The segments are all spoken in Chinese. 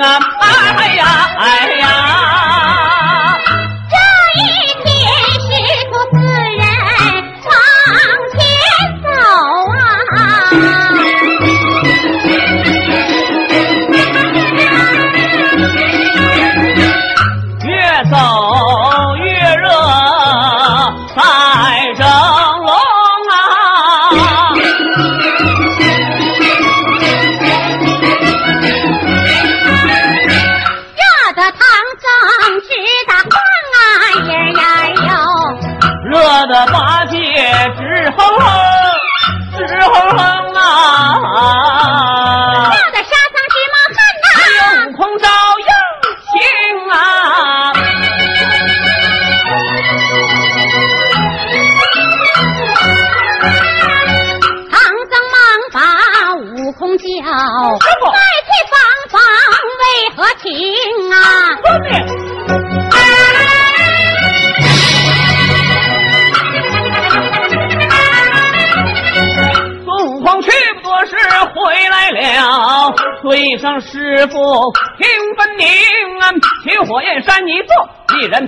啊，哎呀，哎。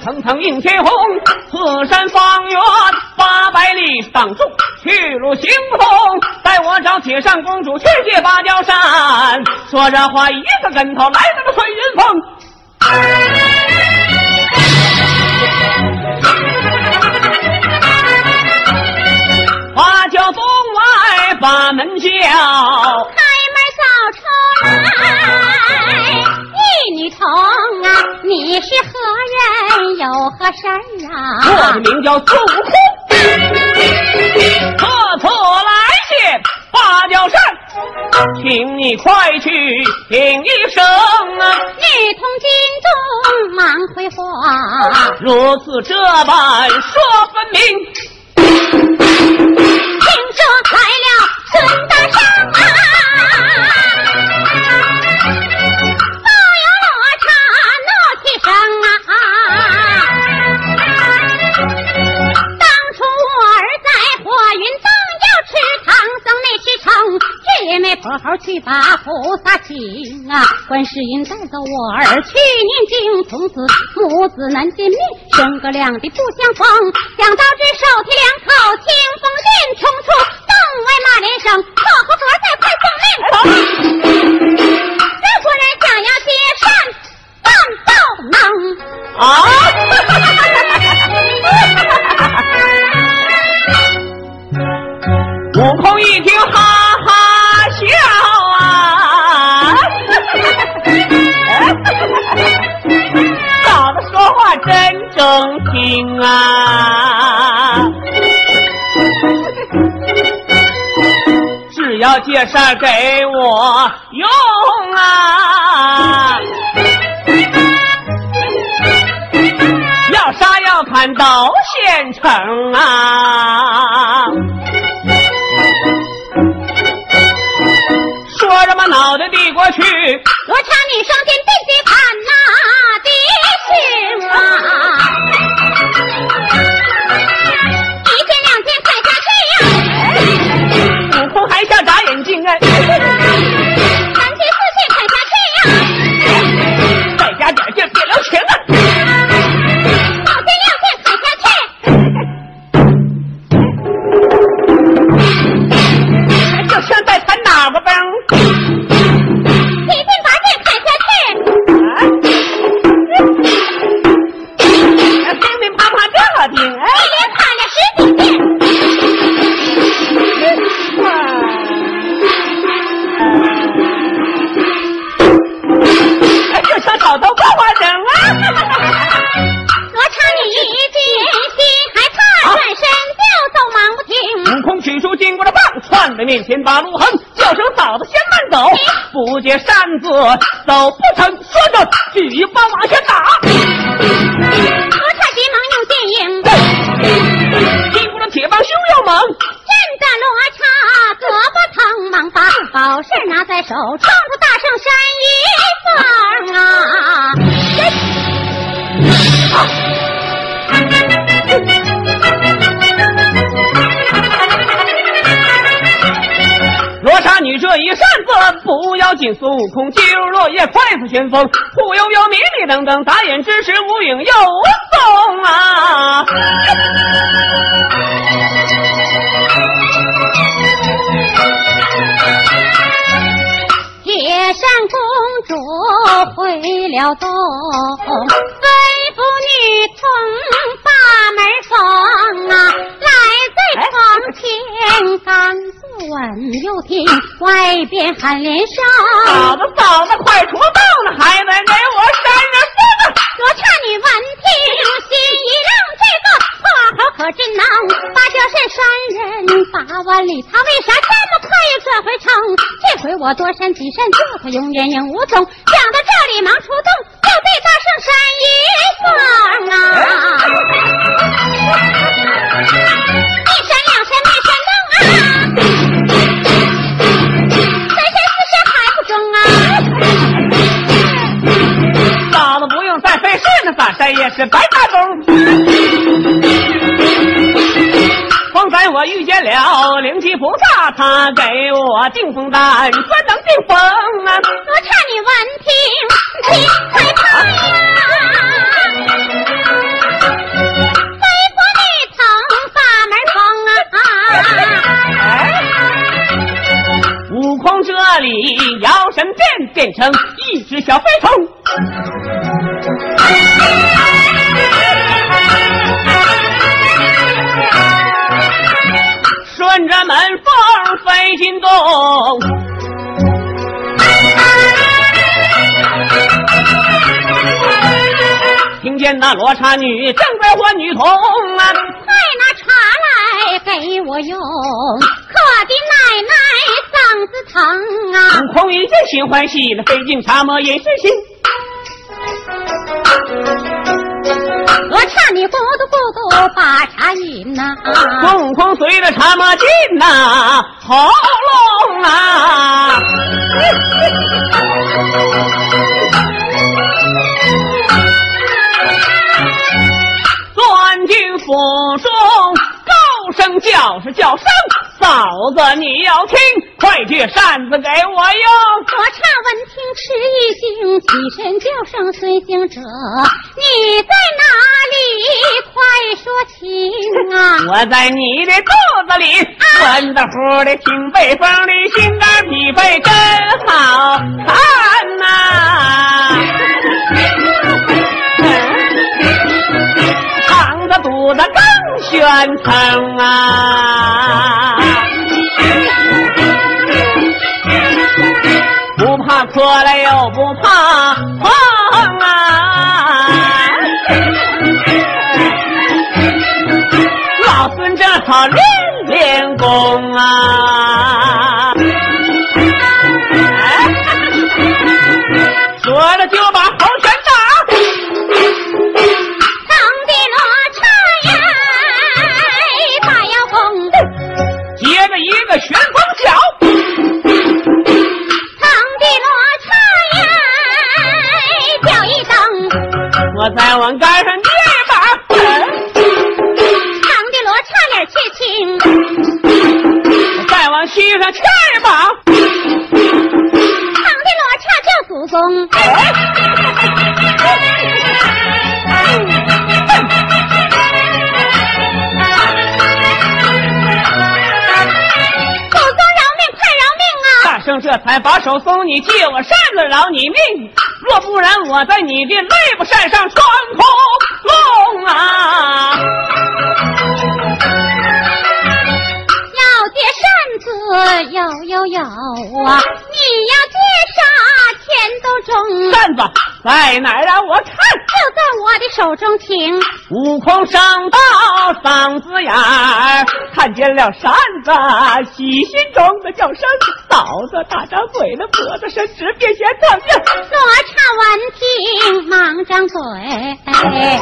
层层映天红。此山方圆八百里，挡住去路行不通。带我找铁扇公主去借芭蕉扇。说这话一个跟头来到了水云峰。花轿东外把门叫。开门扫出来，一女童啊，你是何人？有何事儿我啊的？名叫孙悟空，特此来见芭蕉扇，请你快去听一声啊！你同金钟忙回话，如此这般说分是因带走我儿去念经，从此母子难见面，生个两地不相逢。想到这手提两口清风剑，冲出洞外骂连声，破口夺在快送命！这国人想要接善，办到能。啊！这事儿给我用啊！要杀要砍到县城啊！说什么脑袋递过去，我插你双天不接扇子都不曾，说着举一棒往下打，罗刹急忙用剑影，金箍了铁棒凶又猛，震得罗刹胳膊疼，忙把宝扇拿在手，冲孙悟空进入落叶快似旋风，忽悠悠迷迷瞪瞪，眨眼之时无影又无踪啊！铁扇公主回了洞，吩咐女童把门封啊，来在窗前站。又听外边喊连声。嫂子嫂子快出动了，还得给我扇着风啊！罗刹女闻听心一愣，这个破猴可真能把这山山人八万里，他为啥这么快又转回城？这回我多山几山，就他永远影无踪。想到这里，忙出动，就对大圣山一放啊！是白打工。方才我遇见了灵吉菩萨，他给我定风丹，专能定风啊！我劝你闻听你害怕呀，飞过那层把门封啊！悟空这里摇神变，变成一只小飞虫。顺着门缝飞进洞，听见那罗刹女正在唤女童啊，快拿茶来给我用，可的奶奶嗓子疼啊！悟空一见心欢喜，那飞进茶磨也是心。我差你咕嘟咕嘟把茶饮呐、孙悟空随着茶马进呐、喉咙啊，钻进府中，高声叫是叫声，嫂子你要听，快借扇子给我哟！我唱闻听吃一惊，起身叫声随行者，你在哪里？快说清啊！我在你的肚子里，温的乎的，挺背风的，心肝脾肺真好看呐、肠子肚子更宣腾啊！过来又不怕这才把手松，你借我扇子饶你命，若不然我在你的肋部扇上穿窟窿啊！要借扇子有有有啊！你要借啥钱都中，扇子在哪儿啊我看？就在手中听。悟空上到嗓子眼儿，看见了扇子，喜心中的叫声嫂子，大张嘴的脖子伸直，别嫌疼呀！罗刹闻听，忙张嘴。哎，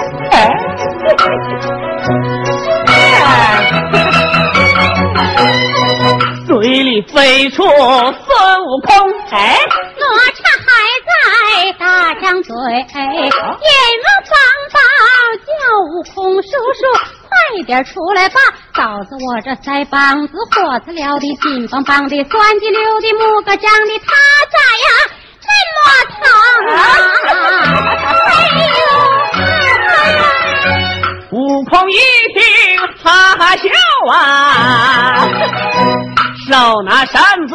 嘴里飞出孙悟空，哎，罗刹大张嘴，眼望方宝叫悟空叔叔，快点出来吧！嫂子我这腮帮子火子燎的，金邦邦的，酸叽溜的，木个张的，他咋呀这么疼啊？哎呦！悟空一听哈哈笑啊，手拿扇子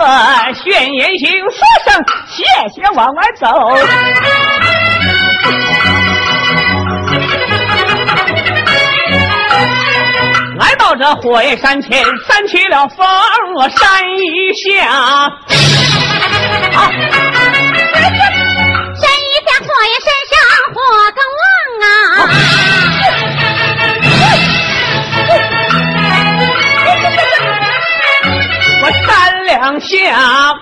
炫言行，说声谢谢，往外走。来到这火焰山前，扇起了风，我扇一下。好。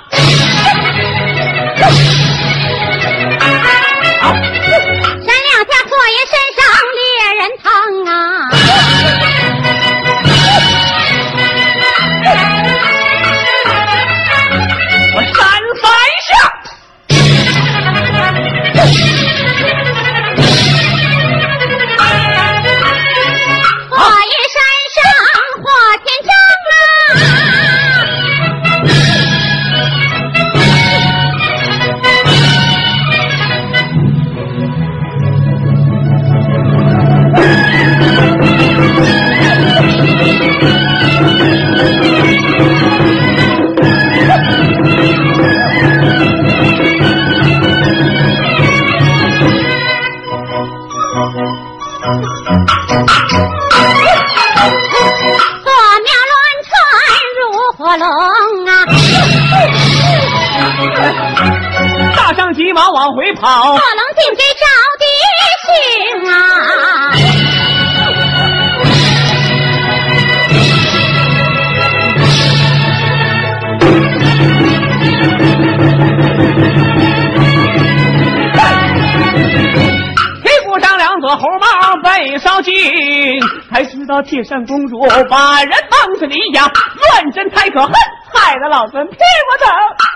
铁扇公主把人绑在篱下，乱真太可恨，害得老孙屁股疼。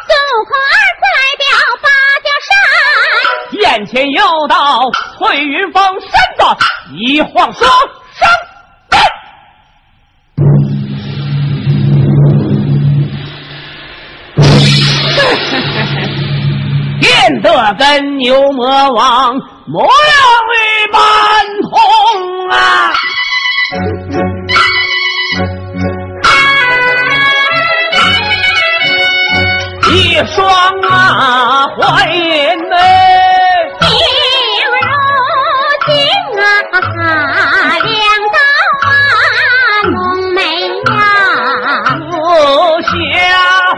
孙悟空儿子来表芭蕉扇，眼前又到翠云峰身子一晃双生 变得跟牛魔王模样一般同啊！一双啊，花颜眉，映如镜啊，两道啊，浓眉呀，目霞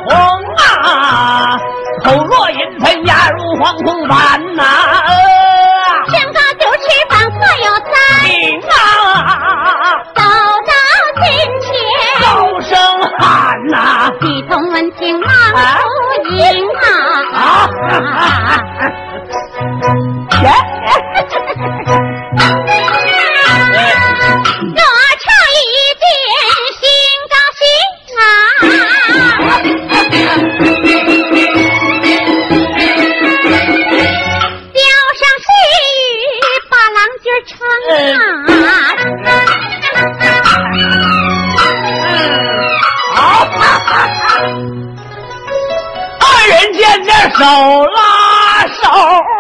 红啊，口若银盆，牙如黄铜般呐。一同温情啊。音啊！手拉手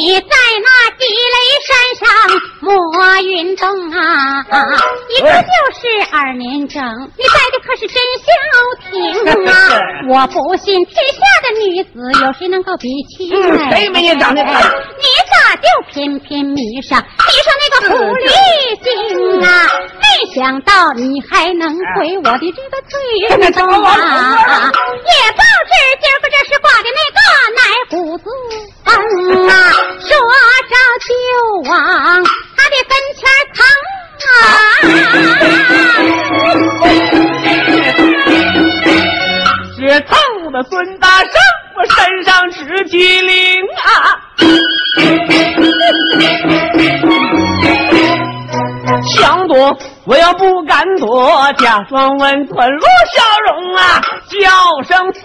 你在那地雷山上摸运动啊，一个就是二年整，你带的可是真消停啊！我不信天下的女子有谁能够比起来？谁没你长得漂亮？你咋就偏偏迷上迷上那个狐狸精啊？没想到你还能毁我的这个嘴中啊！也不知今儿个这是挂的那个奶胡子风啊！说着就往他的跟前疼啊！是疼的孙大圣，我身上直机灵啊！想躲，我又不敢躲，假装温吞露笑容啊，叫声夫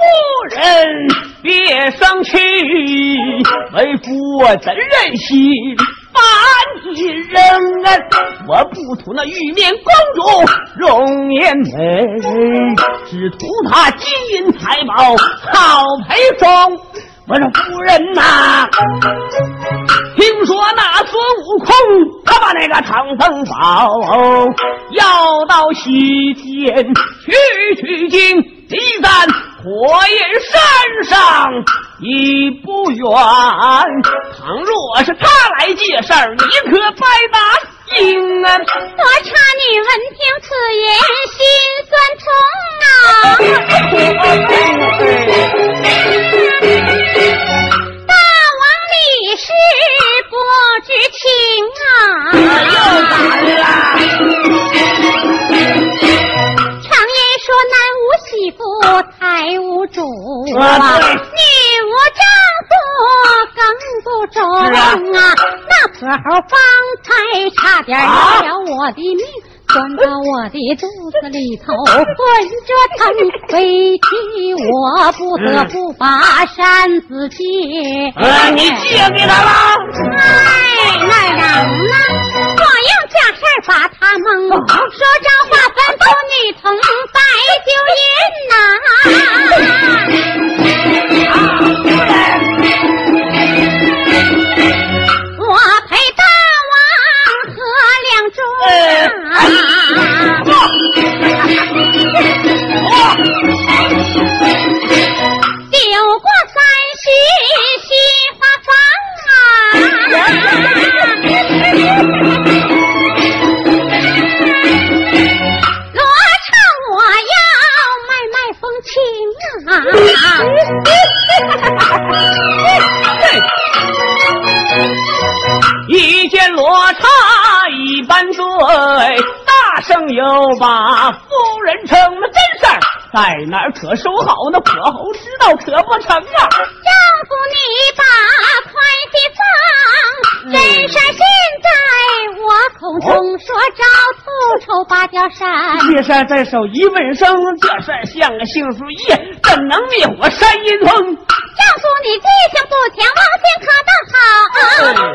人别生气，为夫我怎忍心？反一人，我不图那玉面公主容颜美，只图她金银财宝好陪送。我说夫人呐，听说那孙悟空他把那个唐僧宝要到西天去取经，离咱火焰山上已不远。倘若是他来借事儿，你可白答应啊！我差你闻听此言，心酸痛啊！大王你是不知情啊！又咋了？常言说男无媳妇，财无主啊，女无丈夫更不中啊！那泼猴方才差点要了我的命。钻到我的肚子里头，混着疼，委屈我不得不把扇子借。你借给他了？哎，那能呢？光用假事把他蒙，说这话吩咐女童白酒饮呐。酒大声又把夫人称了真事儿，在哪儿可收好？那破猴知道可不成啊！丈夫你把快递放，真事现在我口中说着头筹八角山。这事在手一问声，这扇像个杏树叶，怎能灭火山阴风？丈夫你记性不强，忘性可倒好，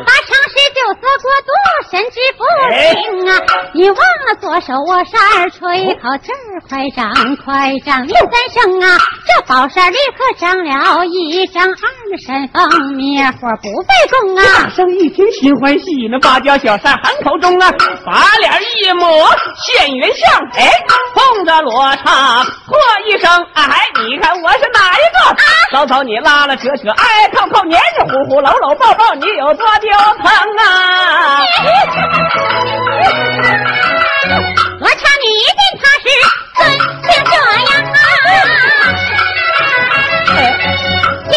把常识九色过度神志不清啊！你忘了左手握扇吹口气儿，快长快长连三声啊！这宝扇立刻长了一张二的山峰，灭火不费功啊！大圣一听心欢喜，那芭蕉小扇喊口中啊，把脸一抹现原相，哎，碰着罗刹喝一声，哎，你看我是哪一个？嫂嫂你拉拉扯扯，哎，泡泡黏黏糊糊，搂搂抱抱，你有多丢疼啊？我瞧你一定他是尊姓这样啊，既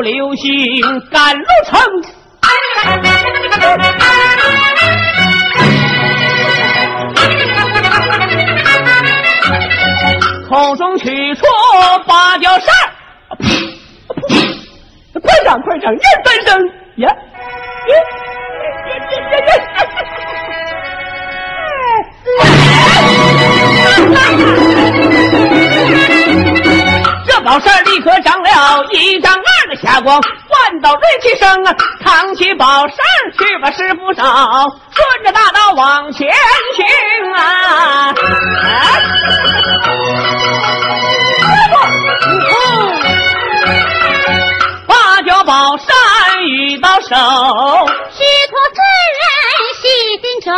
流星赶路程。口中取出芭蕉扇，快长快长，念三声呀！这宝扇立刻长了一张霞光，万道锐气声啊！扛起宝扇去吧，师傅少，顺着大道往前行啊！芭蕉宝扇遇到手，师徒四人喜心中。